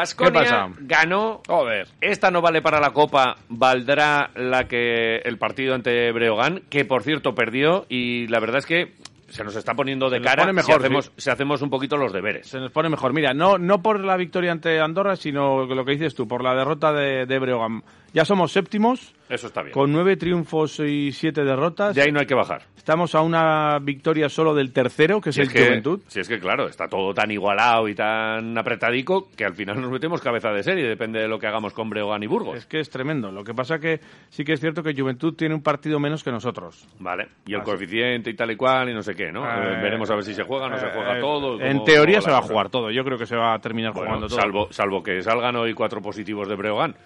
Vasconia ganó. Joder. Esta no vale para la Copa, valdrá la que el partido ante Breogán, que por cierto perdió y la verdad es que se nos está poniendo de Se cara mejor, si, hacemos, si hacemos un poquito los deberes. Se nos pone mejor. Mira, no, no por la victoria ante Andorra, sino lo que dices tú, por la derrota de, de Breogán. Ya somos séptimos, Eso está bien. con nueve triunfos y siete derrotas. De ahí no hay que bajar. Estamos a una victoria solo del tercero, que es Si el es, que, Juventud. si es que, claro, está todo tan igualado y tan apretadico que al final nos metemos cabeza de serie, depende de lo que hagamos con Breogán y Burgos. Es que es tremendo. Lo que pasa que sí que es cierto que Juventud tiene un partido menos que nosotros. Vale, y el Ah, coeficiente y tal y cual y no sé qué, ¿no? Eh, Eh, Veremos a ver si se juega, no se juega Eh, todo. En teoría se va a jugar todo. Yo creo que se va a terminar Bueno, jugando todo. salvo, salvo que salgan hoy cuatro positivos de Breogán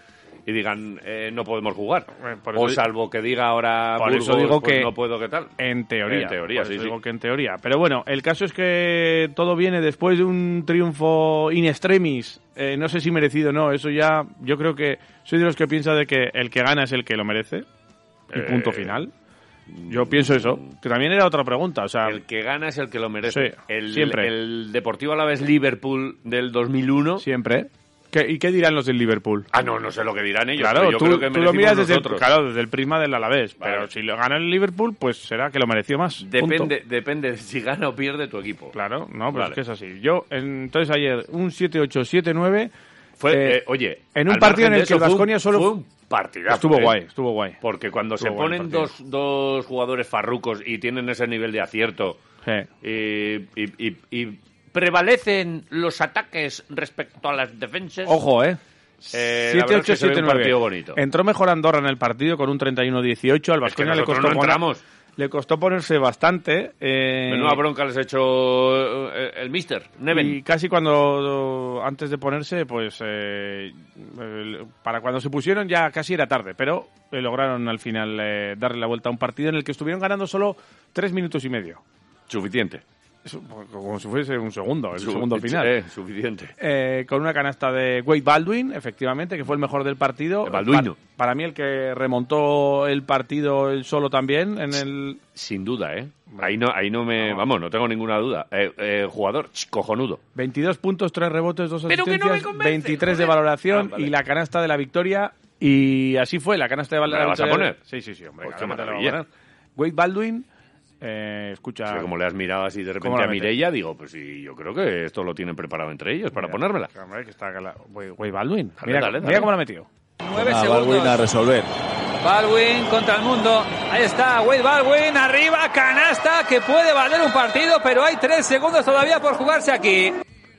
y digan eh, no podemos jugar. Eh, por o salvo que diga ahora Por Burgos, eso digo pues que no puedo, ¿qué tal? En teoría. En teoría, Por sí, eso sí. digo que en teoría. Pero bueno, el caso es que todo viene después de un triunfo in extremis. Eh, no sé si merecido o no. Eso ya, yo creo que soy de los que piensa de que el que gana es el que lo merece. Y Eh, punto final. Yo pienso eso. Que también era otra pregunta. O sea, El que gana es el que lo merece. Sí, el, siempre. El Deportivo Alavés Liverpool del 2001. siempre. ¿Qué- ¿Y qué dirán los del Liverpool? Ah, no, no sé lo que dirán ellos. Claro, pero yo tú, creo que tú lo miras desde claro, desde el prisma del Alavés. Vale. Pero si lo gana el Liverpool, pues será que lo mereció más. Punto. Depende, depende de si gana o pierde tu equipo. Claro, no, pues Vale. es que es así. Yo, en- entonces ayer, un 7-8, 7-9. Fue, eh, eh, oye, en un partido en el que el Baskonia solo- fue un partidazo. estuvo ¿eh? guay, estuvo guay. Porque cuando se Estuvo ponen dos, dos jugadores farrucos y tienen ese nivel de acierto Sí. y, y- y- y prevalecen los ataques respecto a las defensas. Ojo, ¿eh? Eh, la verdad es que se ve un partido bonito. Entró mejor Andorra en el partido con un 31-18. Al Es que le costó no poner- le costó ponerse bastante. eh, Menuda bronca les ha hecho eh, el mister, Neven. Y casi cuando, antes de ponerse, pues eh, para cuando se pusieron ya casi era tarde, pero eh, lograron al final eh, darle la vuelta a un partido en el que estuvieron ganando solo tres minutos y medio. Suficiente. Como si fuese un segundo, el Su- segundo final. eh, suficiente. Eh, con una canasta de Wade Baldwin, efectivamente, que fue el mejor del partido. De Balduino. Pa- Para, mí el que remontó el partido él solo también en el... Sin duda, ¿eh? Ahí no, ahí no me... Vamos, no tengo ninguna duda. Eh, eh, jugador, ch, cojonudo. 22 puntos, 3 rebotes, 2 Pero que no asistencias, me convence, 23 de valoración Ah, vale. y la canasta de la victoria. Y así fue, la canasta de ¿Me la la vas a victoria. poner? Sí, sí, sí, hombre. Pues qué la maravilla. Wade Baldwin, eh, escucha... O sea, como le has mirado así de ¿Cómo repente la a? Mireia, digo, pues sí, yo creo que esto lo tienen preparado entre ellos para ponérmela. Hombre, que está Wade Baldwin. Dale, mira, dale, mira dale. cómo la ha metido. Nueve Ah, segundos. Baldwin a resolver. Baldwin contra el mundo. Ahí está, Wade Baldwin arriba, canasta que puede valer un partido, pero hay tres segundos todavía por jugarse aquí.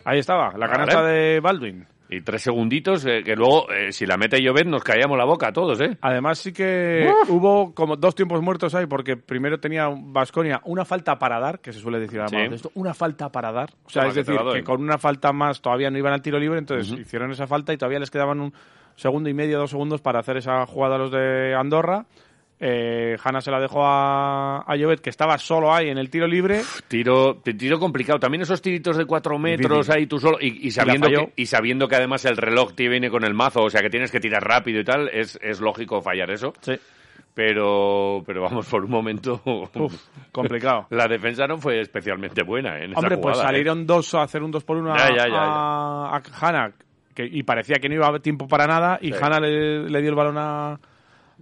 Ahí estaba, la Vale. canasta de Baldwin. Y tres segunditos, eh, que luego, eh, si la mete Llobet, nos callamos la boca a todos, ¿eh? Además sí que hubo como dos tiempos muertos ahí porque primero tenía Vasconia una falta para dar, que se suele decir al Sí. baloncesto, una falta para dar. O sea, Toma, es que decir, que con una falta más todavía no iban al tiro libre, entonces hicieron esa falta y todavía les quedaban un segundo y medio, dos segundos para hacer esa jugada a los de Andorra. Eh, Hanna se la dejó a, a Llobet, que estaba solo ahí en el tiro libre. Tiro, tiro complicado. También esos tiritos de cuatro metros Difícil. ahí tú solo. Y, y sabiendo que, y sabiendo que además el reloj te viene con el mazo, o sea que tienes que tirar rápido y tal, es, es lógico fallar eso. Sí. Pero, pero vamos, por un momento. Uf, complicado. La defensa no fue especialmente buena en esa Hombre, pues jugada, ¿eh? salieron dos a hacer un dos por uno a, Ya, ya, ya, a, a Hanna, que, y parecía que no iba a haber tiempo para nada, y Sí. Hanna le, le dio el balón a,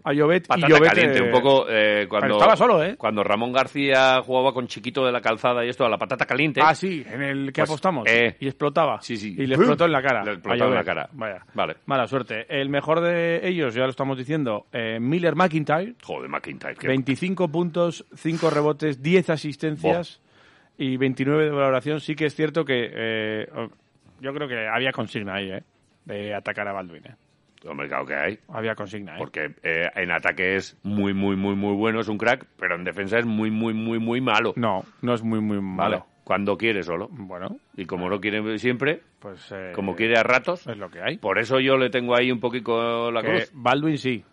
a Llobet. Patata y Llobet, caliente, eh, un poco eh, cuando estaba solo, ¿eh? cuando Ramón García jugaba con Chiquito de la Calzada y esto a la patata caliente. Ah, sí, en el que Pues, apostamos. eh, y explotaba. sí, sí. Y le explotó en la cara. Le explotó en la cara. Vaya. Vale. Mala suerte. El mejor de ellos, ya lo estamos diciendo, eh, Miller McIntyre. Joder, McIntyre. qué- 25 puntos, 5 rebotes, 10 asistencias y 29 de valoración. Sí que es cierto que eh, yo creo que había consigna ahí, ¿eh? De atacar a Baldwin, ¿eh? Hombre, claro que hay. Había consigna, ¿eh? Porque eh, en ataque es muy, muy, muy, muy bueno, es un crack, pero en defensa es muy, muy, muy, muy malo. No, no es muy, muy Vale. malo. Cuando quiere solo. Bueno, Y como no quiere siempre, pues... eh, como quiere a ratos, Es lo que hay. por eso yo le tengo ahí un poquito la Que cruz. Baldwin sí.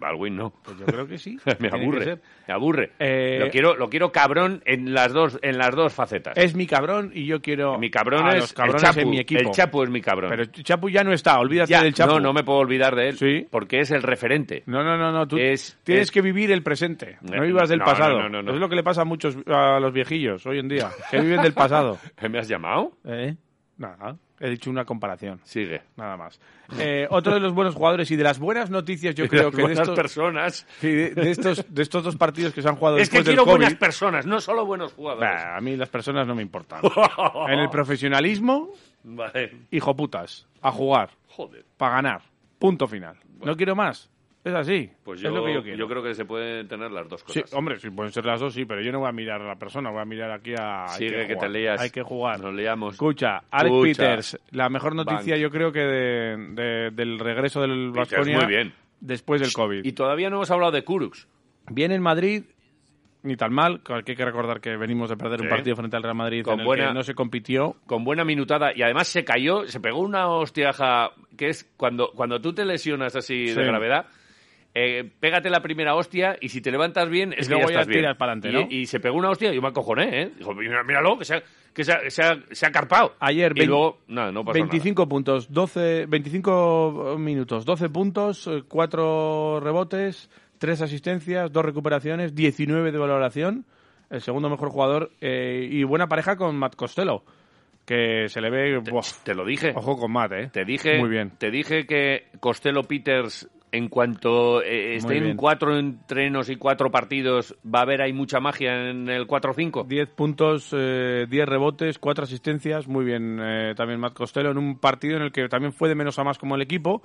Baldwin no. Pues yo creo que sí. me aburre. Me aburre. Eh, lo quiero, lo quiero cabrón en las dos, en las dos facetas. Es mi cabrón y yo quiero mi cabrón a es los cabrones el Chapu. en mi equipo. El Chapu es mi cabrón. Pero Chapu ya no está, olvídate Ya, del Chapu. No, no me puedo olvidar de él. Sí. Porque es el referente. No, no, no, no, tú Es- tienes es- que vivir el presente, no Eh, vivas del no, pasado. no, no, no, no. Es lo que le pasa a muchos a los viejillos hoy en día, que viven del pasado. ¿Me has llamado? ¿Eh? Nada, he dicho una comparación, Sigue. nada más. Eh, otro de los buenos jugadores y de las buenas noticias, yo De creo las que de estos, personas. sí, de, de estos de estos dos partidos que se han jugado Es que quiero del COVID, buenas personas, no solo buenos jugadores. a mí las personas no me importan. en el profesionalismo, Vale. hijo putas, a jugar, Joder. para ganar, punto final. No quiero más, es así, Pues es yo, lo que yo quiero. creo que se pueden tener las dos Sí, cosas. hombre, sí, pueden ser las dos, sí, pero yo no voy a mirar a la persona, voy a mirar aquí a... hay Sigue que, te jugar, leas. Hay que jugar. Nos leamos. Escucha, Alex Escucha. Peters, la mejor noticia Bank. yo creo que de- de- del regreso del Baskonia muy bien. después del COVID. Y todavía no hemos hablado de Kurux. Viene en Madrid, ni tan mal, que hay que recordar que venimos de perder un Sí. partido frente al Real Madrid Con en el buena- que no se compitió. Con buena minutada. Y además se cayó, se pegó una hostiaja que es cuando, cuando tú te lesionas así Sí. de gravedad. Eh, pégate la primera hostia y si te levantas bien es Y que luego ya estás bien. y, ¿no? y se pegó una hostia y yo me acojoné, ¿eh? Dijo, "Mira- míralo, que se ha, que se ha, se ha- se ha carpado. Ayer, y luego, nada, no pasó 25 puntos, 12, 25 minutos, 12 puntos, 4 rebotes, 3 asistencias, 2 recuperaciones, 19 de valoración, el segundo mejor jugador eh, y buena pareja con Matt Costello, que se le ve... Te lo dije. ojo con Matt, ¿eh? Te dije, Muy bien. te dije que Costello Peters, en cuanto eh, estén cuatro entrenos y cuatro partidos, va a haber ahí mucha magia en el 4-5. 10 puntos, eh, 10 rebotes, 4 asistencias, muy bien eh, también Matt Costello en un partido en el que también fue de menos a más como el equipo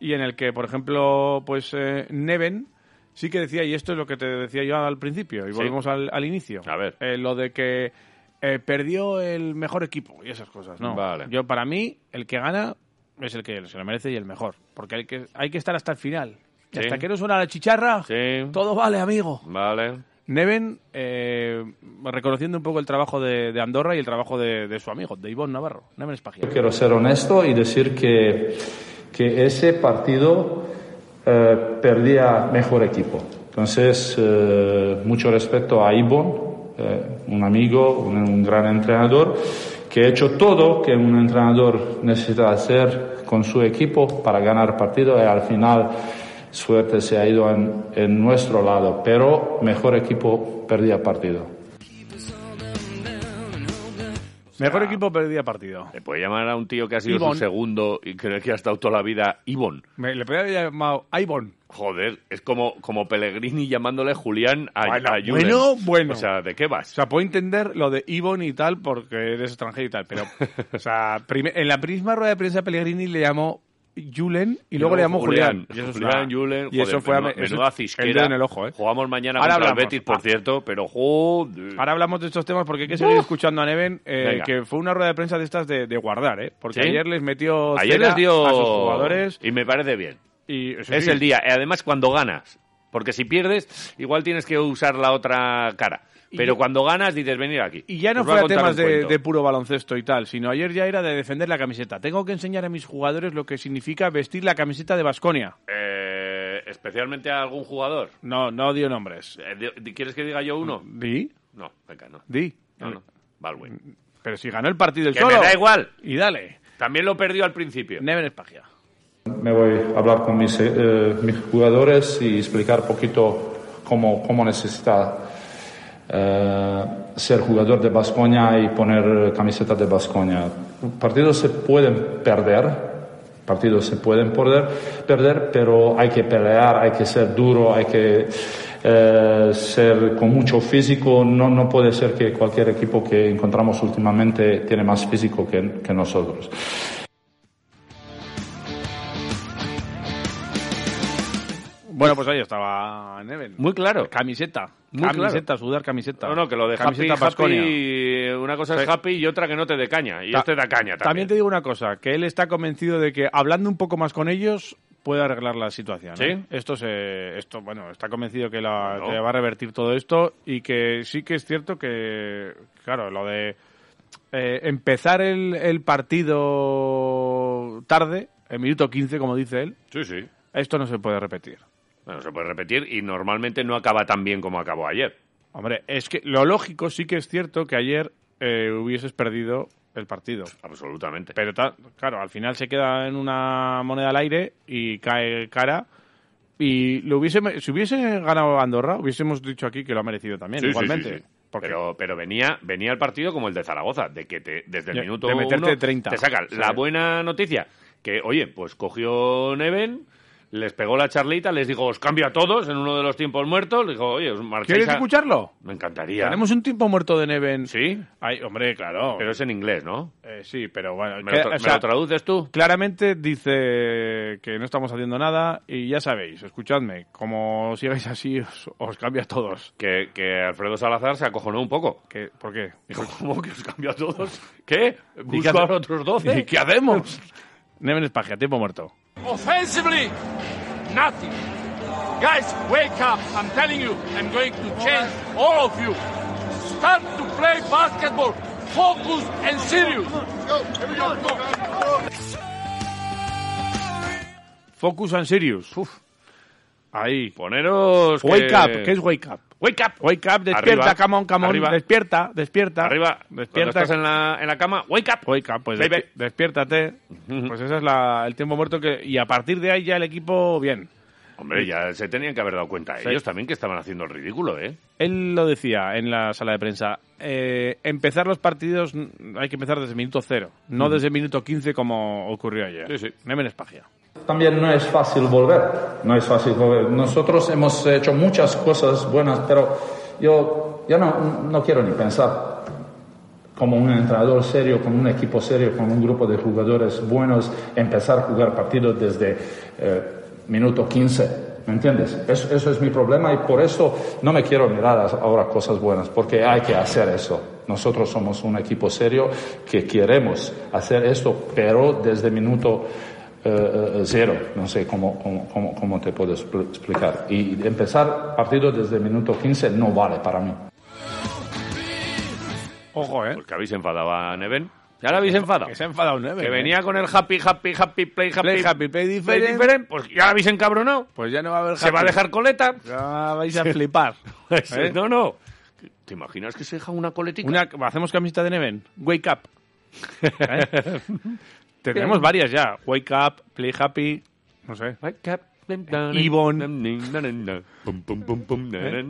y en el que, por ejemplo, pues eh, Neven sí que decía, y esto es lo que te decía yo al principio, y Sí. volvemos al, al inicio, A ver. eh, lo de que eh, perdió el mejor equipo y esas cosas, ¿no? Vale. Yo, para mí, el que gana es el que se lo merece y el mejor, porque hay que, hay que estar hasta el final. Sí. hasta que no suena la chicharra, Sí. todo vale, amigo. Vale. Neven, eh, reconociendo un poco el trabajo de, de Andorra y el trabajo de, de su amigo, de Ivonne Navarro. Neven Espagia. Quiero ser honesto y decir que, que ese partido eh, perdía mejor equipo. Entonces, eh, mucho respeto a Ibon, eh, un amigo, un, un gran entrenador, que ha hecho todo que un entrenador necesita hacer con su equipo para ganar partido y al final suerte se ha ido en, en nuestro lado, pero mejor equipo perdía partido. Mejor equipo perdía partido. Le puede llamar a un tío que ha sido Ivonne. su segundo y creo que ha estado toda la vida Ivon. Me, le podría haber llamado Ivonne. Joder, es como, como Pellegrini llamándole Julián a, Bueno, a bueno, bueno. O sea, ¿de qué O vas? sea, puedo entender lo de Ivonne y tal porque eres extranjero y tal, pero, o sea, en la misma rueda de prensa Pellegrini le llamó Julen y, luego le llamó Julián. Y eso es Julián, una- Julen, y eso fue a- menuda, cisquera. en el ojo, ¿eh? Jugamos mañana Ahora contra hablamos. el Betis, por Ah. cierto, pero joder. Ahora hablamos de estos temas porque hay que seguir escuchando a Neven, eh, que fue una rueda de prensa de estas de, de guardar, ¿eh? Porque ¿Sí? ayer les metió Ayer les dio... a sus jugadores Y me parece bien. y es sí. el día. Y además cuando ganas. Porque si pierdes, igual tienes que usar la otra cara. Pero cuando ganas, dices, venir aquí. Y ya no fue a temas de, de puro baloncesto y tal, sino ayer ya era de defender la camiseta. Tengo que enseñar a mis jugadores lo que significa vestir la camiseta de Basconia. Eh, especialmente a algún jugador. No, no dio nombres. Eh, ¿Quieres que diga yo uno? Di, No, venga, no. di. No, no. Baldwin. Pero si ganó el partido el Que solo. me da igual. Y dale. También lo perdió al principio. Neven Espagia. Me voy a hablar con mis, eh, mis jugadores y explicar un poquito cómo, cómo necesita eh, ser jugador de Bascoña y poner camiseta de Bascoña. Partidos se pueden perder, partidos se pueden perder, perder, pero hay que pelear, hay que ser duro, hay que eh, ser con mucho físico. No, no puede ser que cualquier equipo que encontramos últimamente tiene más físico que, que nosotros. Bueno, pues ahí estaba Neven. Muy claro. Camiseta. Muy camiseta, sudar camiseta. No, no, que lo de camiseta happy, una cosa es Sí. happy y otra que no te dé caña. Y Ta- este da caña también. También te digo una cosa, que él está convencido de que hablando un poco más con ellos puede arreglar la situación. ¿Sí? ¿eh? Esto se, esto, bueno, está convencido que, la, que va a revertir todo esto y que sí que es cierto que, claro, lo de eh, empezar el, el partido tarde, en minuto 15, como dice él, Sí, sí. esto no se puede repetir. Bueno, se puede repetir y normalmente no acaba tan bien como acabó ayer. Hombre, es que lo lógico sí que es cierto que ayer eh, hubieses perdido el partido. Absolutamente. Pero claro, al final se queda en una moneda al aire y cae cara. Y lo hubiese, si hubiese ganado Andorra, hubiésemos dicho aquí que lo ha merecido también, Sí, igualmente. sí, sí. Porque Pero, pero venía, venía el partido como el de Zaragoza, de que te, desde el De- minuto de meterte uno 30. te sacan. La buena noticia, que oye, pues cogió Neven, les pegó la charlita, les dijo, os cambio a todos en uno de los tiempos muertos, les dijo, oye, os ¿Quieres a- escucharlo? Me encantaría. Tenemos un tiempo muerto de Neven. ¿Sí? Ay, hombre, claro. Pero es en inglés, ¿no? Eh, sí, pero bueno. ¿Me, que- lo, me traduces tú? claramente dice que no estamos haciendo nada y ya sabéis, escuchadme, como sigáis así os, os cambio a todos. Que, que Alfredo Salazar se acojonó un poco. ¿Qué, ¿Por qué? Dijo, ¿cómo que os cambio a todos? ¿Qué? ¿Y qué ¿Busco hace- a otros 12? ¿Y qué hacemos? Neven Espagia, tiempo muerto. Offensively, nothing. Guys, wake up. I'm telling you, I'm going to change all of you. Start to play basketball. Focus and serious. Focus and serious. Uf. Ahí. Poneros... Wake que- up. ¿Qué es wake up? Wake up. Wake up, despierta, Arriba, come on, come on, arriba. despierta, despierta. Arriba. Despierta. estás en la, en la cama, wake up. Wake up, pues despi- despiértate. Pues ese es la- el tiempo muerto que y a partir de ahí ya el equipo bien. Hombre, ya se tenían que haber dado cuenta Sí. ellos también que estaban haciendo el ridículo, ¿eh? Él lo decía en la sala de prensa. eh, empezar los partidos hay que empezar desde el minuto cero, no desde el minuto 15 como ocurrió ayer. Sí, sí. Neven Espagia. También no es fácil volver, no es fácil volver. Nosotros hemos hecho muchas cosas buenas, pero yo, yo no, no quiero ni pensar como un entrenador serio, con un equipo serio, con un grupo de jugadores buenos, empezar a jugar partidos desde eh, minuto 15. ¿Me entiendes? Eso, eso es mi problema y por eso no me quiero mirar ahora cosas buenas, porque hay que hacer eso. Nosotros somos un equipo serio que queremos hacer esto, pero desde minuto eh, eh, cero, no sé cómo, cómo, cómo, cómo te puedo expl- explicar. Y empezar partido desde minuto 15 no vale para mí. Ojo, ¿eh? Pues que habéis enfadado a Neven. ¿Ya la habéis enfadado? Que se ha enfadado Neven. Que ¿eh? venía con el happy, happy, happy, play, happy, Play happy, play play different. different, Pues ya la habéis encabronado. Pues ya no va a haber Se va a happy. dejar coleta. Ya vais a flipar. ¿eh? No, no. ¿Te imaginas que se deja una coletita? Una, ¿Hacemos camiseta de Neven? Wake up. ¿Eh? Tenemos varias ya. Wake up, play happy, no sé. Wake up. Yvonne. ¿Eh?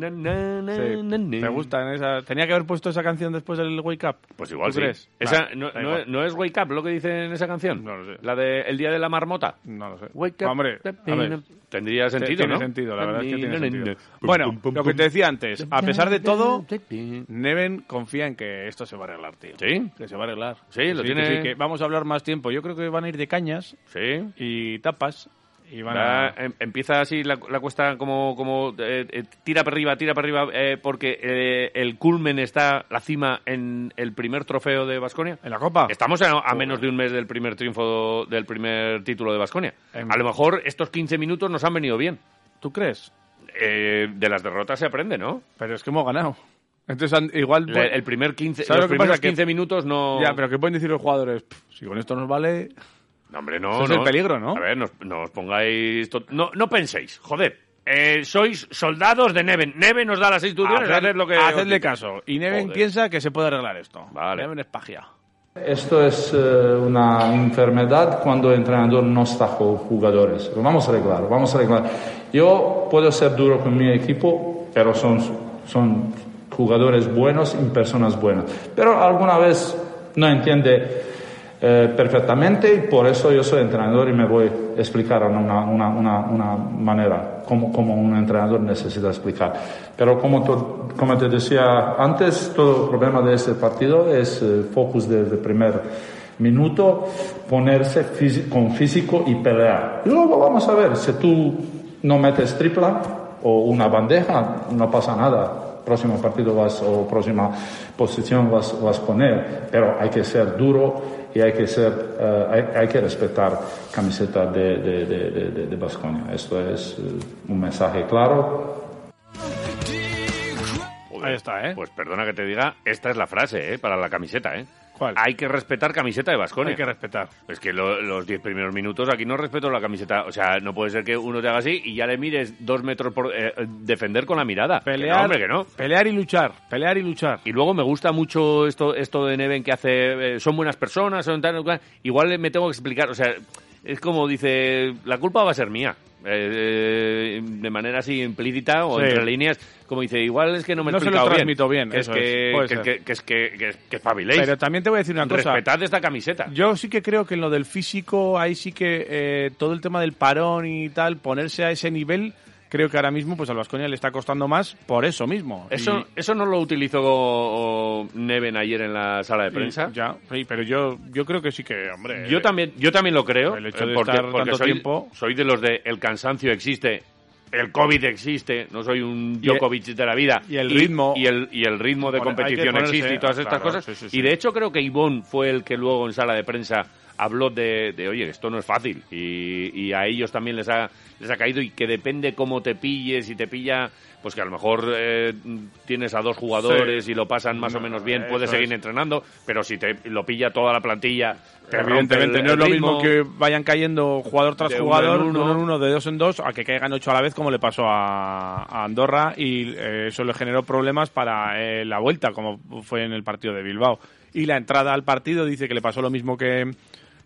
Sí. ¿Te gustan esa? ¿Tenía que haber puesto esa canción después del Wake Up? Pues igual ¿Tú sí. crees? Esa, Vale, no, es Wake Up lo que dice en esa canción? No lo sé. La de El Día de la Marmota. No lo sé. Wake up. Hombre, a ver, Tendría sentido, tiene ¿no? sentido, la verdad es que tiene sentido. Bueno, lo que te decía antes, a pesar de todo, Neven confía en que esto se va a arreglar, tío. ¿Sí? Que se va a arreglar. Sí, Que lo que tiene- sí, que vamos a hablar más tiempo. Yo creo que van a ir de cañas Sí. y tapas y van em- empieza así la, la cuesta como, como eh, eh, tira para arriba, tira para arriba, eh, porque eh, el culmen está, la cima, en el primer trofeo de Basconia. ¿En la Copa? Estamos a, a menos de un mes del primer triunfo, del primer título de Basconia. Em- A lo mejor estos 15 minutos nos han venido bien. ¿Tú crees? Eh, de las derrotas se aprende, ¿no? Pero es que hemos ganado. Entonces, igual... Le- el primer 15, ¿Sabes los primeros pasa? Que- 15 minutos no... Ya, pero ¿qué pueden decir los jugadores? Pff, si con esto nos vale... No, hombre, no, Ese es no. el peligro, ¿no? A ver, no, no os pongáis... to- No, no penséis, joder. Eh, sois soldados de Neven. Neven nos da las instrucciones, Haced- haced lo que... hacedle caso. Y Neven Joder. piensa que se puede arreglar esto. Vale. Neven es pagia. Esto es eh, una enfermedad cuando el entrenador no está con jugadores. Lo vamos a arreglar, vamos a arreglar. Yo puedo ser duro con mi equipo, pero son, son jugadores buenos y personas buenas. Pero alguna vez no entiende eh, perfectamente y por eso yo soy entrenador y me voy a explicar una, una, una, una manera como, como un entrenador necesita explicar. Pero como, to- como te decía antes, todo el problema de este partido es el focus desde el primer minuto, ponerse fisi- con físico y pelear. Y luego vamos a ver, si tú no metes tripla o una bandeja, no pasa nada próximo partido vas o próxima posición vas, vas a poner, pero hay que ser duro y hay que ser, eh, hay, hay que respetar camiseta de, de, de, de, de- de Baskonia. Esto es eh, un mensaje claro. Joder, Ahí está, ¿eh? Pues perdona que te diga, esta es la frase, ¿eh? Para la camiseta, ¿eh? ¿Cuál? hay que respetar camiseta de Vasconia. Hay que respetar. Es que lo- los 10 primeros minutos aquí no respeto la camiseta. O sea, no puede ser que uno te haga así y ya le mires dos metros por eh, defender con la mirada. Que Pelear, no, hombre, que no. pelear y luchar, pelear y luchar. Y luego me gusta mucho esto, esto de Neven que hace. eh, son buenas personas, son tal, tal. Igual me tengo que explicar. O sea, es como dice: la culpa va a ser mía. Eh, eh, de manera así implícita o Sí. entre líneas, como dice, igual es que no me he No se lo transmito bien, que eso es que, es, que, que- que es que, que, que espabiléis. Pero también te voy a decir una cosa. Respetad esta camiseta. Yo sí que creo que en lo del físico, ahí sí que eh, todo el tema del parón y tal, ponerse a ese nivel, creo que ahora mismo pues al Vasconia le está costando más por eso mismo. Eso, Y- eso no lo utilizó Neven ayer en la sala de y prensa. ya, sí, pero yo, yo creo que sí que, hombre. Yo también, yo también lo creo. el hecho de porque, estar porque tanto soy, tiempo- soy de los de el cansancio existe, el COVID existe, no soy un Djokovic de la vida. y el ritmo- Y el, y el ritmo de competición ponerse- existe y todas estas claro, cosas. sí, sí, sí. Y de hecho creo que Ivonne fue el que luego en sala de prensa habló de, de, oye, esto no es fácil. Y, y a ellos también les ha, les ha caído y que depende cómo te pilles, si te pilla... Pues que a lo mejor eh, tienes a dos jugadores Sí. y lo pasan más o menos bien, Eso puedes seguir es. entrenando, pero si te lo pilla toda la plantilla, te Evidentemente el- no es lo mismo que vayan cayendo jugador tras De uno jugador, en uno. de uno en uno, de dos en dos, a que caigan ocho a la vez como le pasó a, a Andorra y eh, eso le generó problemas para eh, la vuelta, como fue en el partido de Bilbao. Y la entrada al partido dice que le pasó lo mismo que,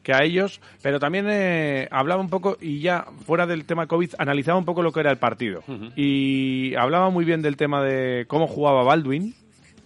que a ellos, pero también eh, hablaba un poco, y ya fuera del tema COVID, analizaba un poco lo que era el partido. Y hablaba muy bien del tema de cómo jugaba Baldwin,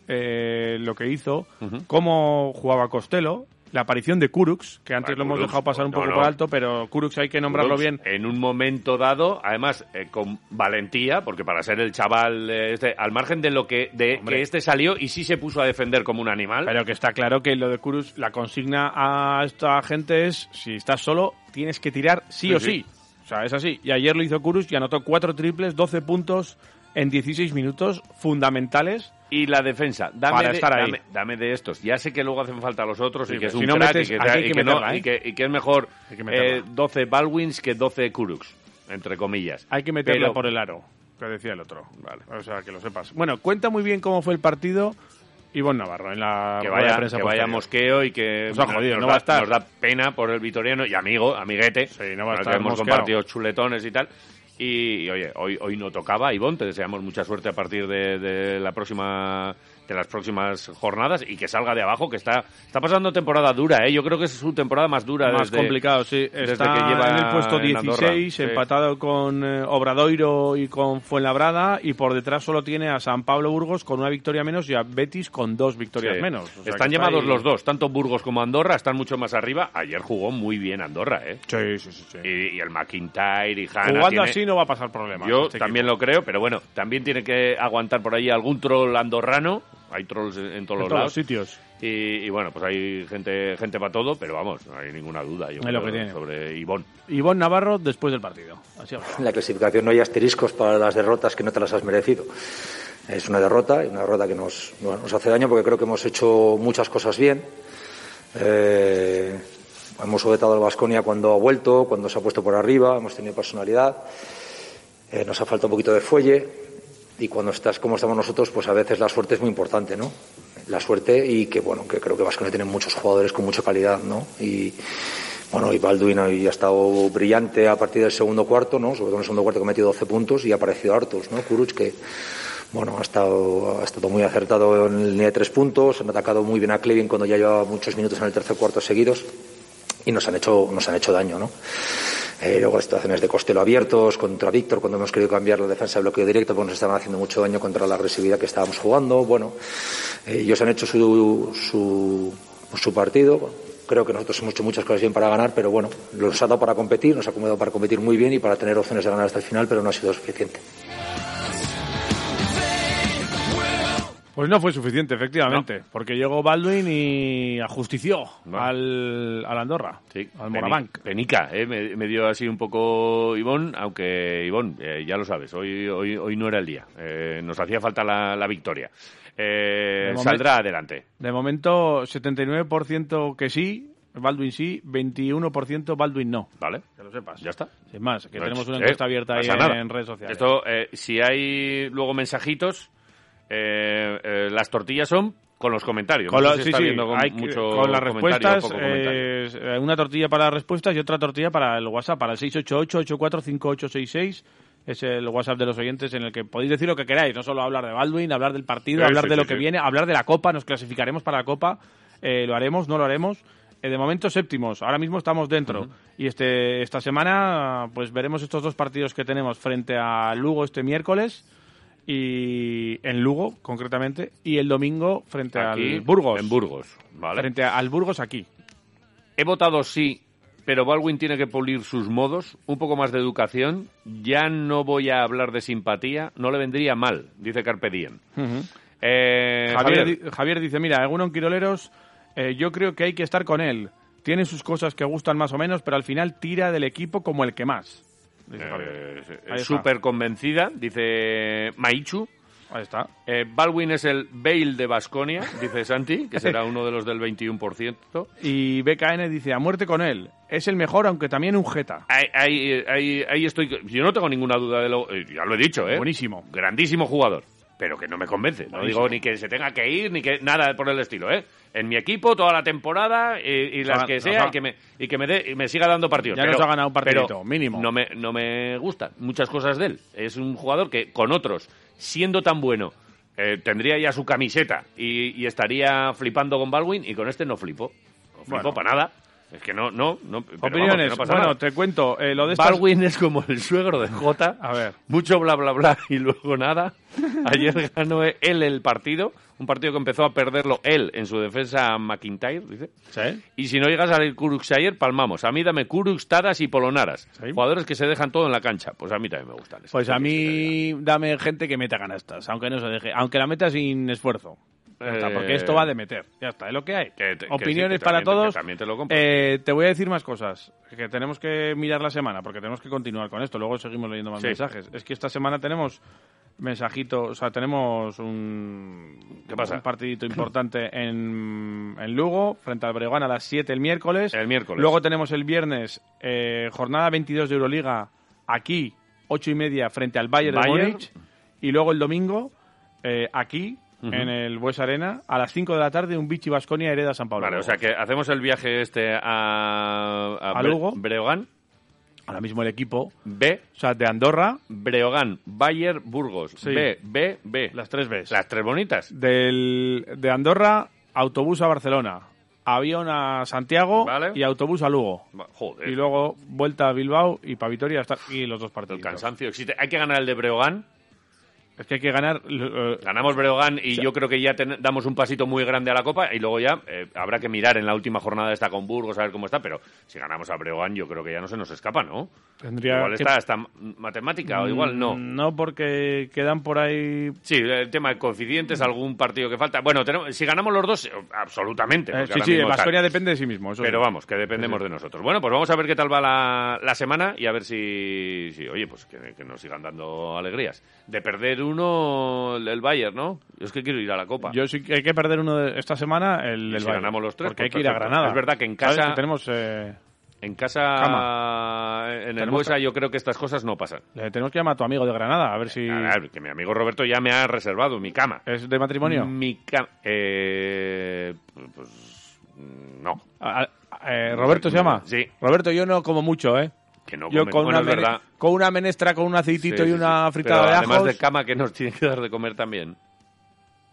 eh, lo que hizo, cómo jugaba Costello, la aparición de Kurux, que antes Ah, lo hemos Kurucs, dejado pasar un poco no. por alto, pero Kurux hay que nombrarlo Brooks, bien. En un momento dado, además eh, con valentía, porque para ser el chaval eh, este, al margen de lo que de Hombre. que este salió y sí se puso a defender como un animal. Pero que está claro que lo de Kurux, la consigna a esta gente es, si estás solo, tienes que tirar sí, Sí, o sí. sí. O sea, es así. Y ayer lo hizo Kurux y anotó cuatro triples, 12 puntos en 16 minutos fundamentales. y la defensa, dame Para de, estar ahí. dame, dame de estos. Ya sé que luego hacen falta los otros Sí, y que es un si no crack metes- y, que, y que no- ¿eh? y que- y que es mejor Hay que meterla. eh, 12 Baldwins que 12 Kuruks, entre comillas. Hay que meterla Pero- por el aro, que decía el otro. Vale. O sea, que lo sepas. Bueno, cuenta muy bien cómo fue el partido Ivonne Navarro en la que vaya, prensa que vaya mosqueo y que Nos ha jodido, nos no da, va a estar. nos da pena por el vitoriano y amigo, amiguete, Sí, no va a estar que hemos compartido chuletones y tal. Y, oye, hoy, hoy no tocaba, Ivonne, te deseamos mucha suerte a partir de la próxima de las próximas jornadas y que salga de abajo, que está está pasando temporada dura, ¿eh? Yo creo que es su temporada más dura más desde, complicado, sí. desde Está que lleva en el puesto en Andorra. 16, Sí. empatado con eh, Obradoiro y con Fuenlabrada, y por detrás solo tiene a San Pablo Burgos con una victoria menos y a Betis con dos victorias Sí. menos. O sea, están está llamados los dos, tanto Burgos como Andorra, están mucho más arriba. Ayer jugó muy bien Andorra, ¿eh? Sí, sí, sí. sí. Y, y el McIntyre y Hanna. Jugando tiene- así no va a pasar problema. Yo este también equipo. lo creo, pero bueno, también tiene que aguantar por ahí algún troll andorrano. Hay trolls en, en todos En los todos lados. sitios. Y, y bueno, pues hay gente gente para todo, pero vamos, no hay ninguna duda yo Es creo, lo que tiene. sobre Ivón. Ivonne Navarro después del partido. Así habla. En la clasificación no hay asteriscos para las derrotas que no te las has merecido. Es una derrota y una derrota que nos, bueno, nos hace daño porque creo que hemos hecho muchas cosas bien. Eh, hemos sujetado al Vasconia cuando ha vuelto, cuando se ha puesto por arriba, hemos tenido personalidad. Eh, nos ha faltado un poquito de fuelle y cuando estás como estamos nosotros, pues a veces la suerte es muy importante, ¿no? La suerte y que bueno, que creo que Vasconia tiene muchos jugadores con mucha calidad, ¿no? Y bueno, y Baldwin ha estado brillante a partir del segundo cuarto, ¿no? Sobre todo en el segundo cuarto que ha metido 12 puntos y ha aparecido hartos, ¿no? Kuruc que bueno, ha estado, ha estado muy acertado en el línea de tres puntos, han atacado muy bien a Clevin cuando ya llevaba muchos minutos en el tercer cuarto seguidos y nos han hecho, nos han hecho daño, ¿no? Eh, luego situaciones de Costello abiertos contra Víctor cuando hemos querido cambiar la defensa de bloqueo directo pues nos estaban haciendo mucho daño contra la agresividad que estábamos jugando. Bueno, eh, ellos han hecho su, su, su partido. Creo que nosotros hemos hecho muchas cosas bien para ganar, pero bueno, nos ha dado para competir, nos ha acomodado para competir muy bien y para tener opciones de ganar hasta el final, pero no ha sido suficiente. Pues no fue suficiente, efectivamente, porque llegó Baldwin y ajustició No. al, al Andorra, Sí, al Morabanc. Penica, ¿eh? me, me dio así un poco Ivón, aunque Ivón, eh, ya lo sabes, hoy, hoy, hoy no era el día. Eh, nos hacía falta la, la victoria. Eh, De momen- saldrá adelante. De momento, 79% que sí, Baldwin sí, 21% Baldwin no. ¿Vale? Que lo sepas. Ya está. Sin más, que No, tenemos una eh, encuesta abierta ahí en, en redes sociales. Esto, eh, si hay luego mensajitos, eh, eh, las tortillas son con los comentarios. Con, No lo- sí, sí, hay mucho con las respuestas, comentario. eh, una tortilla para las respuestas y otra tortilla para el WhatsApp, para el 688-845866. Es el WhatsApp de los oyentes en el que podéis decir lo que queráis, no solo hablar de Baldwin, hablar del partido, Sí, hablar de lo que viene, hablar de la Copa, nos clasificaremos para la Copa, eh, lo haremos, no lo haremos. Eh, de momento séptimos, ahora mismo estamos dentro. Y este esta semana pues veremos estos dos partidos que tenemos frente a Lugo este miércoles y en Lugo concretamente y el domingo frente Aquí, al Burgos. En Burgos, ¿vale? Frente al Burgos aquí. He votado sí, pero Baldwin tiene que pulir sus modos, un poco más de educación. Ya no voy a hablar de simpatía, no le vendría mal, dice Carpe Diem. Eh, Javier, Javier dice, mira, algunos Quiroleros, eh, yo creo que hay que estar con él. Tiene sus cosas que gustan más o menos, pero al final tira del equipo como el que más. Eh, está. súper convencida, dice Maichu. Ahí está. Eh, Baldwin es el Bale de Basconia, dice Santi, que será uno de los del 21%. Y BKN dice, a muerte con él. Es el mejor, aunque también un jeta. Ahí, ahí, ahí- ahí estoy. Yo no tengo ninguna duda de lo. eh, Ya lo he dicho, ¿eh? Buenísimo. Grandísimo jugador. Pero que no me convence. No Buenísimo. digo ni que se tenga que ir, ni que nada por el estilo, ¿eh? En mi equipo toda la temporada y las que sea y que me, y que me, dé- y me siga dando partidos. Ya Pero- nos ha ganado un partidito, mínimo. No me, no me gustan muchas cosas de él. Es un jugador que con otros, siendo tan bueno, eh, tendría ya su camiseta y, y estaría flipando con Baldwin y con este no flipo. No flipo Bueno. para nada. Es que no, no, no. pero vamos, Opiniones. que no bueno, nada. te cuento. eh, lo de estas... Baldwin es como el suegro de Jota. A ver. Mucho bla bla bla y luego nada. Ayer ganó él el partido. Un partido que empezó a perderlo él en su defensa McIntyre, dice. ¿Sí? Y si no llegas a salir Kuruks ayer, palmamos. A mí dame Kuruks, Taras y Polonaras. Sí. Jugadores que se dejan todo en la cancha. Pues a mí también me gustan. Pues a mí dame gente que meta canastas, aunque no se deje, aunque la meta sin esfuerzo. Eh, porque esto va de meter. Ya está, es lo que hay. Que te- que Opiniones sí, para también- todos. también te lo. Eh, te voy a decir más cosas. Que tenemos que mirar la semana, porque tenemos que continuar con esto. Luego seguimos leyendo más Sí. mensajes. Es que esta semana tenemos mensajitos, o sea, tenemos un, ¿Qué pasa? un partidito importante en, en Lugo, frente al Breogán a las 7 el miércoles. El miércoles. Luego tenemos el viernes, eh, jornada 22 de Euroliga, aquí, 8 y media, frente al Bayern, Bayern. de Múnich. Y luego el domingo, eh, aquí, en el Bues Arena, a las 5 de la tarde, un Vichy Basconia hereda San Pablo. Vale, o sea que hacemos el viaje este a, A Bre- Lugo. Breogán, Ahora mismo el equipo, B, o sea, de Andorra, Breogán, Bayer, Burgos. Sí. B, B, B. las tres Bs. Las tres bonitas. Del, de Andorra, autobús a Barcelona, avión a Santiago Vale. y autobús a Lugo. Joder. Y luego vuelta a Bilbao y para Vitoria hasta y los dos el partidos. cansancio existe. Hay que ganar el de Breogán. Es que hay que ganar. eh, Ganamos Breogán y yo creo que ya ten- damos un pasito muy grande a la Copa y luego ya eh, habrá que mirar en la última jornada esta con Burgos a ver cómo está, pero si ganamos a Breogán yo creo que ya no se nos escapa, ¿no? tendría igual que- está hasta matemática o igual no. Mm, No, porque quedan por ahí. Sí, el tema de coeficientes, algún partido que falta. Bueno, tenemos, si ganamos los dos, absolutamente. Eh, sí, sí, Vasconia depende de sí mismo. eso Pero sí. vamos, que dependemos de nosotros. Bueno, pues vamos a ver qué tal va la, la semana y a ver si, si oye, pues que, que nos sigan dando alegrías. De perder uno, el, el Bayern, ¿no? Yo es que quiero ir a la Copa. Yo sí que hay que perder uno de esta semana, el Y del si Bayern, ganamos los tres, Porque pues hay que ir a. Granada. Es verdad que en casa- Que tenemos, eh, En casa, Cama. en el Buesa, yo creo que estas cosas no pasan. le tenemos que llamar a tu amigo de Granada, a ver si. A ver, que mi amigo Roberto ya me ha reservado mi cama. ¿Es de matrimonio? Mi cama. Eh, pues. No. A- eh, ¿Roberto se llama? Sí. Roberto, yo no como mucho, ¿eh? Que no yo come- con, bueno, una es mene- verdad. con una menestra, con un aceitito Sí, y una sí. fritada Pero de Además ajos. de cama que nos tiene que dar de comer también.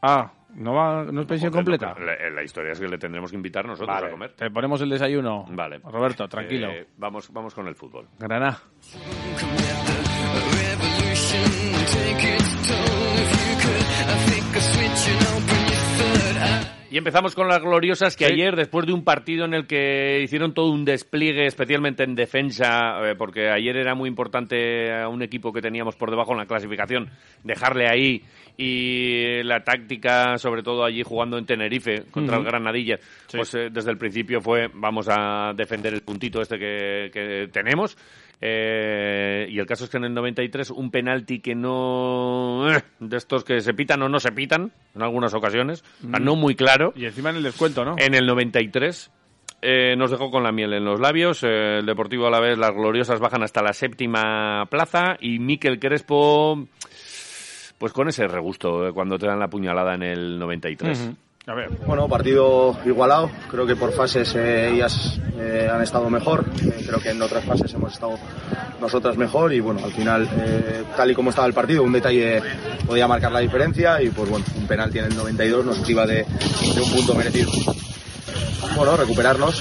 Ah, ¿no, va, no es pensión Joder, completa? no, La, la historia es que le tendremos que invitar nosotros Vale, a comer. te ponemos el desayuno. Vale. Roberto, tranquilo. Eh, vamos, vamos con el fútbol. Granada. Y empezamos con las gloriosas que Sí. ayer, después de un partido en el que hicieron todo un despliegue, especialmente en defensa, eh, porque ayer era muy importante a un equipo que teníamos por debajo en la clasificación, dejarle ahí y la táctica, sobre todo allí jugando en Tenerife contra el Granadilla, pues eh, desde el principio fue vamos a defender el puntito este que, que tenemos. Eh, y el caso es que en el 93 un penalti que no... eh, de estos que se pitan o no se pitan en algunas ocasiones, no muy claro. Y encima en el descuento, ¿no? En el 93 eh, nos dejó con la miel en los labios. eh, el Deportivo a la vez, las gloriosas bajan hasta la séptima plaza y Miquel Crespo, pues con ese regusto eh, cuando te dan la puñalada en el 93. Ujú. Bueno, partido igualado. Creo que por fases eh, ellas eh, han estado mejor. Eh, creo que en otras fases hemos estado nosotras mejor. Y bueno, al final, tal y como estaba el partido, un detalle podía marcar la diferencia. Y pues bueno, un penalti en el 92 nos priva de, un punto merecido. Bueno, recuperarnos.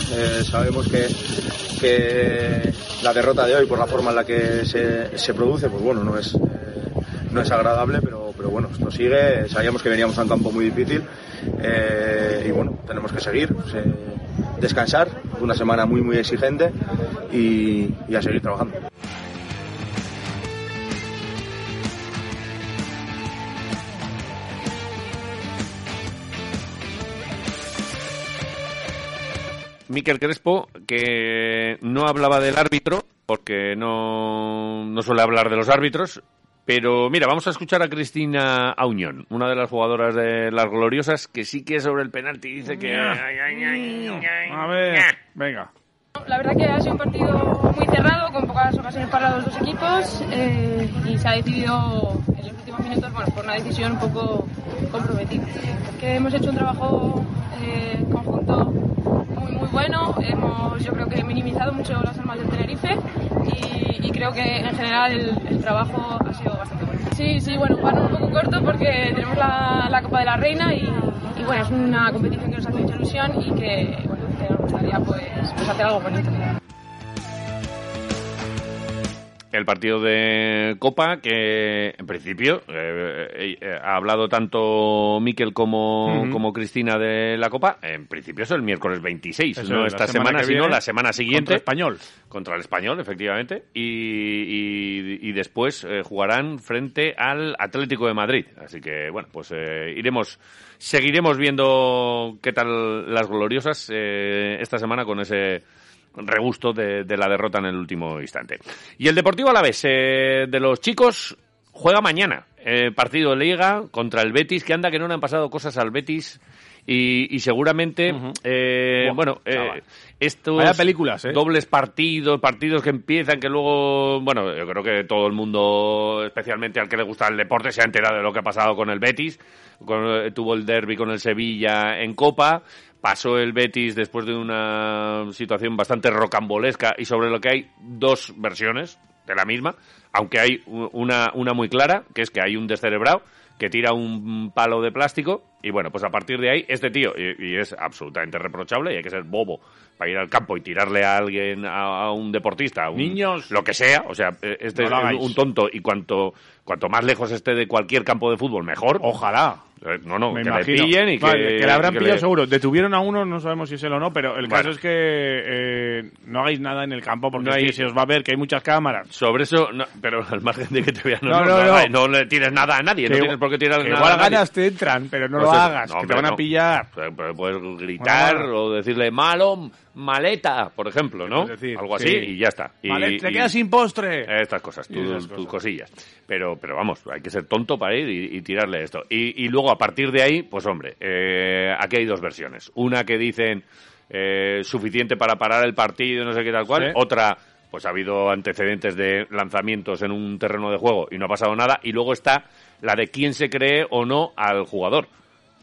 Sabemos que, la derrota de hoy, por la forma en la que se, se produce, pues bueno, no es, no es agradable, pero, pero bueno, esto sigue. Sabíamos que veníamos a un campo muy difícil eh, y bueno, tenemos que seguir, se- descansar, una semana muy, muy exigente y, y a seguir trabajando. Miquel Crespo, que no hablaba del árbitro, porque no, no suele hablar de los árbitros, pero mira, vamos a escuchar a Cristina Auñón, una de las jugadoras de las gloriosas, que sí que sobre el penalti dice que... ay, A ver, venga. La verdad que ha sido un partido muy cerrado, con pocas ocasiones para los dos equipos eh, y se ha decidido minutos bueno, por una decisión un poco comprometida. Que hemos hecho un trabajo eh, conjunto muy muy bueno, hemos yo creo que minimizado mucho las armas del Tenerife y, creo que en general el, trabajo ha sido bastante bueno. Sí, sí, bueno, para un poco corto porque tenemos la, la Copa de la Reina y, bueno, es una competición que nos hace mucha ilusión y que, bueno, nos gustaría pues, pues hacer algo bonito. El partido de Copa, que en principio eh, eh, ha hablado tanto Miquel como, como Cristina de la Copa, en principio es el miércoles 26, Eso no es, esta semana sino la semana siguiente. Contra Español. Contra el español, efectivamente. Y, y- y después eh, jugarán frente al Atlético de Madrid. Así que, bueno, pues eh, iremos, seguiremos viendo qué tal las gloriosas eh, esta semana con ese regusto de, la derrota en el último instante. Y el Deportivo Alavés eh, de los chicos juega mañana. eh, partido de Liga contra el Betis, que anda que no le han pasado cosas al Betis. Y, y seguramente, eh, Buah, bueno, eh, chaval. estos Vaya películas, ¿eh? dobles partidos, partidos que empiezan, que luego, bueno, yo creo que todo el mundo, especialmente al que le gusta el deporte, se ha enterado de lo que ha pasado con el Betis. Con- eh, tuvo el derby con el Sevilla en Copa. Pasó el Betis después de una situación bastante rocambolesca y sobre lo que hay dos versiones de la misma, aunque hay una, una muy clara, que es que hay un descerebrado que tira un palo de plástico y bueno, pues a partir de ahí este tío, y, y es absolutamente reprochable y hay que ser bobo para ir al campo y tirarle a alguien, a, a un deportista, a un- Niños. lo que sea, o sea, eh, este No es un tonto y cuanto, cuanto más lejos esté de cualquier campo de fútbol, mejor. Ojalá. Eh, No, no, Me que imagino. le pillen y que, Vale, que le habrán que pillado le- seguro. Detuvieron a uno, no sabemos si es él o no, pero el Bueno. caso es que eh, no hagáis nada en el campo porque No hay- se os va a ver que hay muchas cámaras. Sobre eso, no, pero al margen de que te vean, no, No, no, no, no, no. no le tires nada a nadie, no Que tienes por qué tirar nada igual a nadie. ganas te entran, pero no Pues lo hagas, no, que te van a pillar. Pero- pero puedes gritar Bueno. o decirle malo, maleta, por ejemplo, ¿no? Decir, Algo así sí. y ya está. Y, te y- quedas sin postre. Estas cosas, tus cosas. cosillas. Pero, pero vamos, hay que ser tonto para ir y, y tirarle esto. Y, y luego, a partir de ahí, pues hombre, eh, aquí hay dos versiones. Una que dicen eh, suficiente para parar el partido, no sé qué tal cual. Sí. Otra, pues ha habido antecedentes de lanzamientos en un terreno de juego y no ha pasado nada. Y luego está la de quién se cree o no al jugador.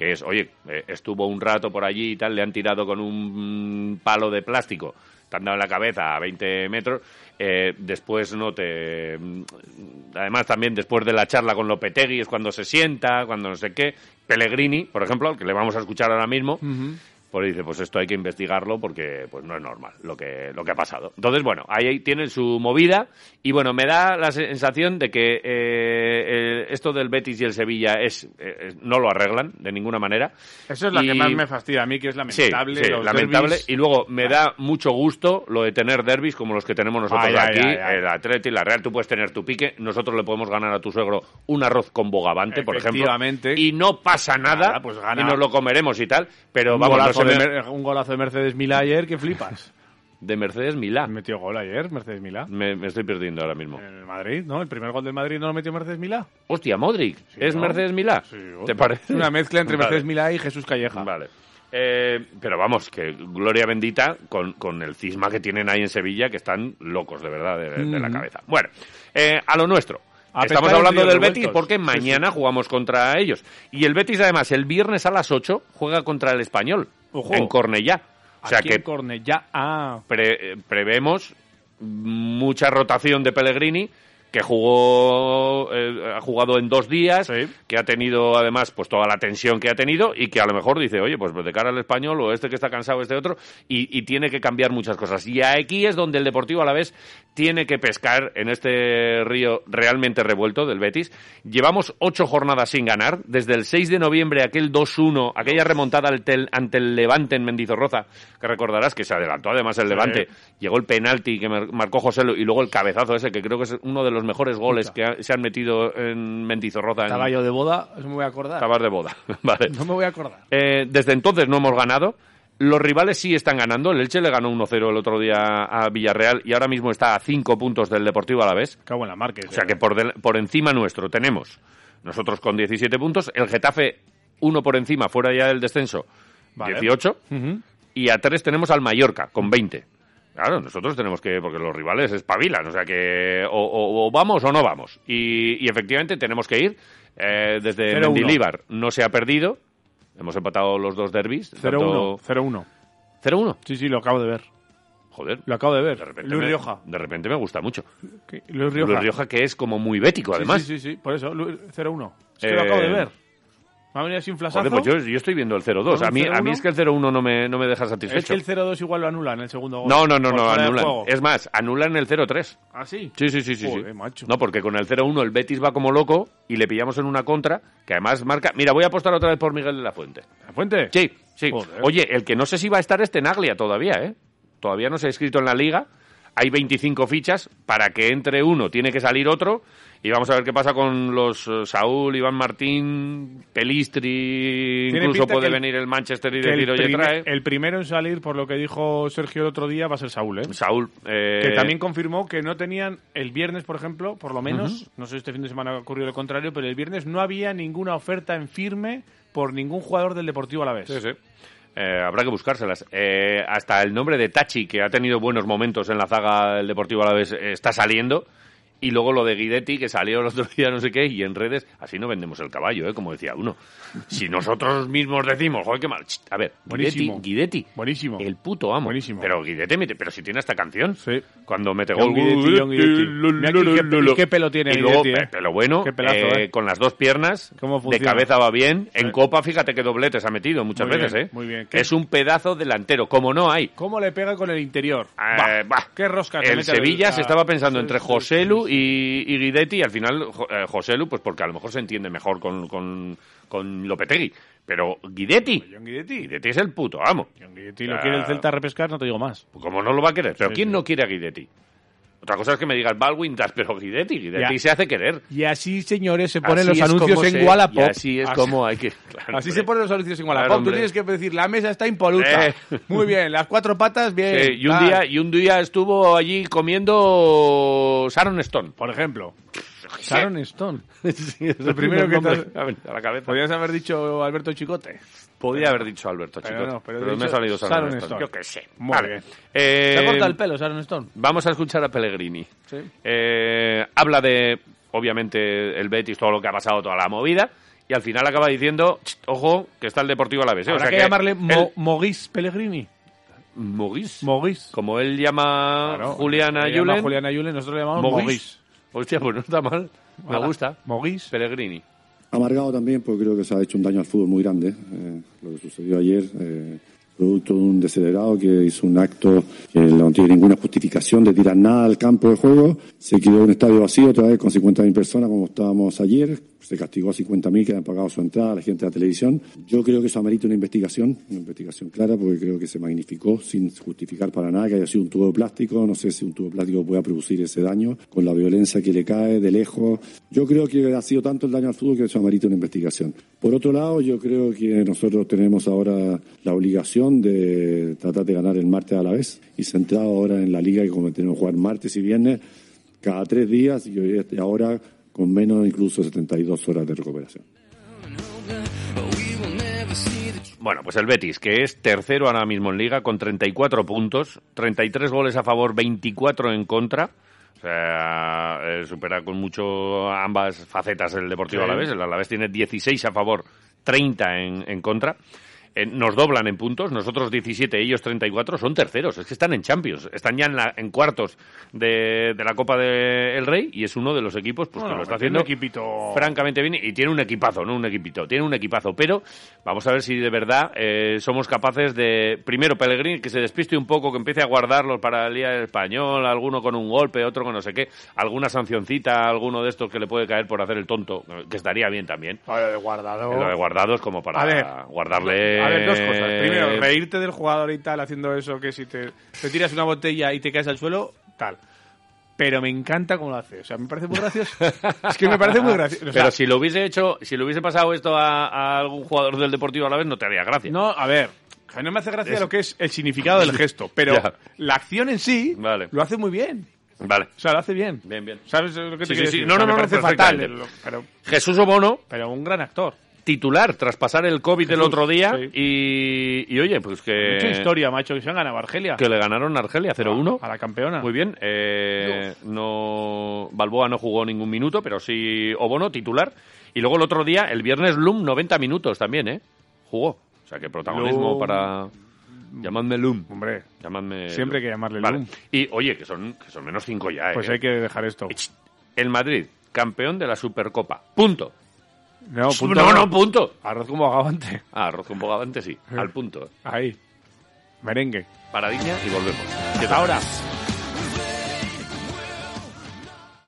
Que es, oye, eh, estuvo un rato por allí y tal, le han tirado con un palo de plástico, te han dado en la cabeza a 20 metros. eh, después no te. mm, Además, también después de la charla con Lopetegui es cuando se sienta, cuando no sé qué. Pellegrini, por ejemplo, que le vamos a escuchar ahora mismo, pues dice, pues esto hay que investigarlo porque pues no es normal lo que, lo que ha pasado. Entonces, bueno, ahí, tienen su movida y bueno, me da la sensación de que eh, eh, esto del Betis y el Sevilla es, eh, no lo arreglan de ninguna manera. Eso es la Y- que más me fastidia a mí, que es Sí, lamentable. sí, los lamentable. derbis. Y luego me da mucho gusto lo de tener derbis como los que tenemos nosotros Ay, aquí, ay, ay. el Atleti, la Real. Tú puedes tener tu pique, nosotros le podemos ganar a tu suegro un arroz con bogavante, por ejemplo. Y no pasa nada, Nada, pues gana. y nos lo comeremos y tal. Pero vamos, golazo de Mer- un golazo de Mercedes Milá ayer que flipas. de Mercedes Milá. Metió gol ayer, Mercedes Milá. Me, me estoy perdiendo ahora mismo. En el Madrid, ¿no? El primer gol del Madrid no lo metió Mercedes Milá. Hostia, Modric. ¿Es ¿no? Mercedes Milá? Sí, ¿Te parece? Una mezcla entre Vale. Mercedes Milá y Jesús Calleja. Vale. Eh, pero vamos, que gloria bendita con, con el cisma que tienen ahí en Sevilla, que están locos de verdad de, de la Mm. cabeza. Bueno, eh, a lo nuestro. A Estamos hablando del. Betis porque Sí, mañana jugamos contra ellos. Y el Betis, además, el viernes a las 8 juega contra el Español Ojo. en Cornellá. O sea Aquí que en Cornellá. Ah, pre- prevemos mucha rotación de Pellegrini que jugó eh, ha jugado en dos días Sí. que ha tenido además pues toda la tensión que ha tenido y que a lo mejor dice oye pues de cara al español o este que está cansado este otro y, y tiene que cambiar muchas cosas. Y aquí es donde el Deportivo a la vez tiene que pescar en este río realmente revuelto del Betis. Llevamos ocho jornadas sin ganar. Desde el 6 de noviembre aquel 2-1 aquella remontada ante el Levante en Mendizorroza que recordarás que se adelantó además el Levante. Llegó el penalti que mar- marcó José Lu y luego el cabezazo ese que creo que es uno de los mejores goles que ha- se han metido en Mendizorroza en yo de boda, eso me voy a acordar. Tabar de boda vale No me voy a acordar. eh, desde entonces no hemos ganado. Los rivales sí están ganando. El Elche le ganó 1-0 el otro día a Villarreal y ahora mismo está a 5 puntos del Deportivo a la vez. Cago en la marca. O sea que por, del- por encima nuestro tenemos nosotros con 17 puntos, el Getafe uno por encima, fuera ya del descenso, Vale. 18, Ujú. y a 3 tenemos al Mallorca con 20. Claro, nosotros tenemos que, porque los rivales espabilan, o sea que o, o- o vamos o no vamos. Y, y efectivamente tenemos que ir. Eh, desde 0-1. Mendilíbar no se ha perdido. Hemos empatado los dos derbis. 0-1. 0-1. 0-1. Sí, sí, lo acabo de ver. Joder. Lo acabo de ver. De repente Luis me- Rioja. De repente me gusta mucho. ¿Qué? Luis Rioja. Luis Rioja que es como muy bético, además. Sí, sí, sí, por eso, Lu- 0-1. Es que Eh, lo acabo de ver. Me ha venido así un flasazo. Joder, pues yo, yo estoy viendo el 0-2. ¿Con A mí, a 0-1? mí es que el 0-1 no me, no me deja es satisfecho. que el 0-2 igual lo anulan en el segundo gol. No, no, no, no, anulan. Es más, anulan el 0-3. ¿Ah, sí? Sí, sí, sí, sí. sí. Joder, macho. No, porque con el 0-1 el Betis va como loco y le pillamos en una contra que además marca... Mira, voy a apostar otra vez por Miguel de la Fuente. ¿La fuente? Sí, sí. Joder. Oye, el que no sé si va a estar es Tenaglia todavía, ¿eh? Todavía no se ha inscrito en la liga. Hay 25 fichas. Para que entre uno tiene que salir otro. Y vamos a ver qué pasa con los eh, Saúl, Iván Martín, Pelistri. Incluso puede el- venir el Manchester y decir, el, oye, trae. el primero en salir, por lo que dijo Sergio el otro día, va a ser Saúl, ¿eh? Saúl. eh, Que también confirmó que no tenían el viernes, por ejemplo, por lo menos, no sé si este fin de semana ocurrió lo contrario, pero el viernes no había ninguna oferta en firme por ningún jugador del Deportivo a la vez. Sí, sí. Eh, habrá que buscárselas. Eh, hasta el nombre de Tachi, que ha tenido buenos momentos en la zaga del Deportivo a la vez, eh, está saliendo. Y luego lo de Guidetti, que salió el otro día, no sé qué, y en redes, así no vendemos el caballo, ¿eh? como decía uno. Si nosotros mismos decimos, joder, qué mal. A ver, Guidetti, Buenísimo. Guidetti, Buenísimo. el puto amo. Buenísimo. Pero Guidetti, mete- pero si tiene esta canción. Sí. Cuando mete John gol. Guidetti, John Guidetti. Mira aquí qué pe- y qué pelo tiene Y luego, Guidetti, ¿eh? pe- pelo bueno, Qué pelazo, eh, ¿eh? con las dos piernas, ¿Cómo de funciona? cabeza va bien. En. Copa, fíjate qué dobletes ha metido muchas Muy veces, bien, ¿eh? muy bien. Es un pedazo delantero, como no hay. ¿Cómo le pega con el interior? Eh, bah. Qué rosca. se El mete al- Sevilla a- se estaba pensando Sí, entre sí, Joselu sí. Y, y Guidetti y al final eh, Joselu, pues porque a lo mejor se entiende mejor con, con, con Lopetegui. Pero Guidetti, John Guidetti. Guidetti es el puto amo. John Guidetti lo quiere el Celta repescar, no te digo más. ¿Cómo no lo va a querer? ¿Pero Sí, quién sí. no quiere a Guidetti? Otra cosa es que me digas Baldwin, tal, pero Guidetti, Guidetti Ya. se hace querer. Y así, señores, se ponen Así los anuncios en se- Wallapop. y así es como hay que... claro, Así hombre. se ponen los anuncios en Wallapop. Claro, Tú tienes que decir, la mesa está impoluta. Eh. Muy bien, las cuatro patas, bien. Sí, y un día y un día estuvo allí comiendo Sharon Stone. Por ejemplo, Sharon Stone. Sí, es Lo primero que te a la cabeza. Podrías haber dicho Alberto Chicote. Podía haber dicho Alberto Pero Chicote, no, pero pero, me ha salido Sharon, Sharon Stone. Stone. Yo qué sé. Muy Vale. bien. Eh, ¿Se ha cortado el pelo, Sharon Stone? Vamos a escuchar a Pellegrini. Sí. Eh, habla de, obviamente, el Betis, todo lo que ha pasado, toda la movida, y al final acaba diciendo, "Cht, ojo, que está el Deportivo a la vez. ¿eh?". O Habrá sea que, llamarle Mo- Mogis Pellegrini. Mogis. Mogis. Como él llama Claro, Juliana Julen. Juliana Yulen, nosotros le llamamos Mogis. Hostia, pues no está mal. Me gusta. Mogis. Pellegrini. Amargado también porque creo que se ha hecho un daño al fútbol muy grande. eh, lo que sucedió ayer, eh, producto de un descelerado que hizo un acto que no tiene ninguna justificación de tirar nada al campo de juego. Se quedó un estadio vacío otra vez con 50.000 personas como estábamos ayer. Se castigó a 50.000 que han pagado su entrada a la gente de la televisión. Yo creo que eso amerita una investigación, una investigación clara porque creo que se magnificó sin justificar para nada que haya sido un tubo de plástico. No sé si un tubo de plástico pueda producir ese daño con la violencia que le cae de lejos. Yo creo que ha sido tanto el daño al fútbol que eso amerita una investigación. Por otro lado, yo creo que nosotros tenemos ahora la obligación de tratar de ganar el martes a la vez y centrado ahora en la liga que como tenemos que jugar martes y viernes cada tres días y ahora con menos incluso 72 horas de recuperación. Bueno, pues el Betis, que es tercero ahora mismo en Liga con 34 puntos, 33 goles a favor, 24 en contra. O sea, eh, supera con mucho ambas facetas el Deportivo Sí. Alavés. El Alavés tiene 16 a favor, 30 en, en contra. Eh, nos doblan en puntos, nosotros 17, ellos 34, son terceros, es que están en Champions, están ya en, la- en cuartos de, de la Copa del Rey y es uno de los equipos pues, que lo está haciendo equipito- francamente bien y tiene un equipazo, no un equipito, tiene un equipazo, pero vamos a ver si de verdad eh, somos capaces de, primero Pellegrini, que se despiste un poco, que empiece a guardarlos para el día del español, alguno con un golpe, otro con no sé qué, alguna sancioncita, alguno de estos que le puede caer por hacer el tonto, que estaría bien también. Lo de guardado. Lo de guardados como para A A ver, dos cosas. Eh, Primero, reírte del jugador y tal haciendo eso, que si te, te tiras una botella y te caes al suelo, tal. Pero me encanta cómo lo hace. O sea, me parece muy gracioso. es que me parece muy gracioso. O sea, Pero si lo hubiese hecho, si le hubiese pasado esto a, a algún jugador del Deportivo a la vez, no te haría gracia. No, a ver, no me hace gracia Es- lo que es el significado del gesto, pero Ya. la acción en sí Vale. lo hace muy bien. Vale. O sea, lo hace bien. Bien, bien. ¿Sabes lo que te Sí, sí, sí. decir? No, O sea, no, me no, parece fatal, pero, Jesús Obono, pero un gran actor. Titular tras pasar el COVID el Jesús, otro día sí. y, y oye, pues que, Mucha historia, macho, que se han ganado Argelia. que le ganaron a Argelia 0-1. A la campeona. Muy bien. Eh, no Balboa no jugó ningún minuto, pero sí Obono titular. Y luego el otro día, el viernes Lum 90 minutos también, ¿eh? Jugó. O sea, que protagonismo Lum. para llamadme Lum. Hombre, Llamadme Siempre hay que llamarle Vale. Lum. Y oye, que son que son menos 5 ya, ¿eh? pues hay que dejar esto. El Madrid, campeón de la Supercopa. Punto. No, punto no, no, punto. Arroz con bogavante. Ah, arroz con bogavante sí, al punto. Ahí. Merengue. Paradilla y volvemos. Hasta ahora.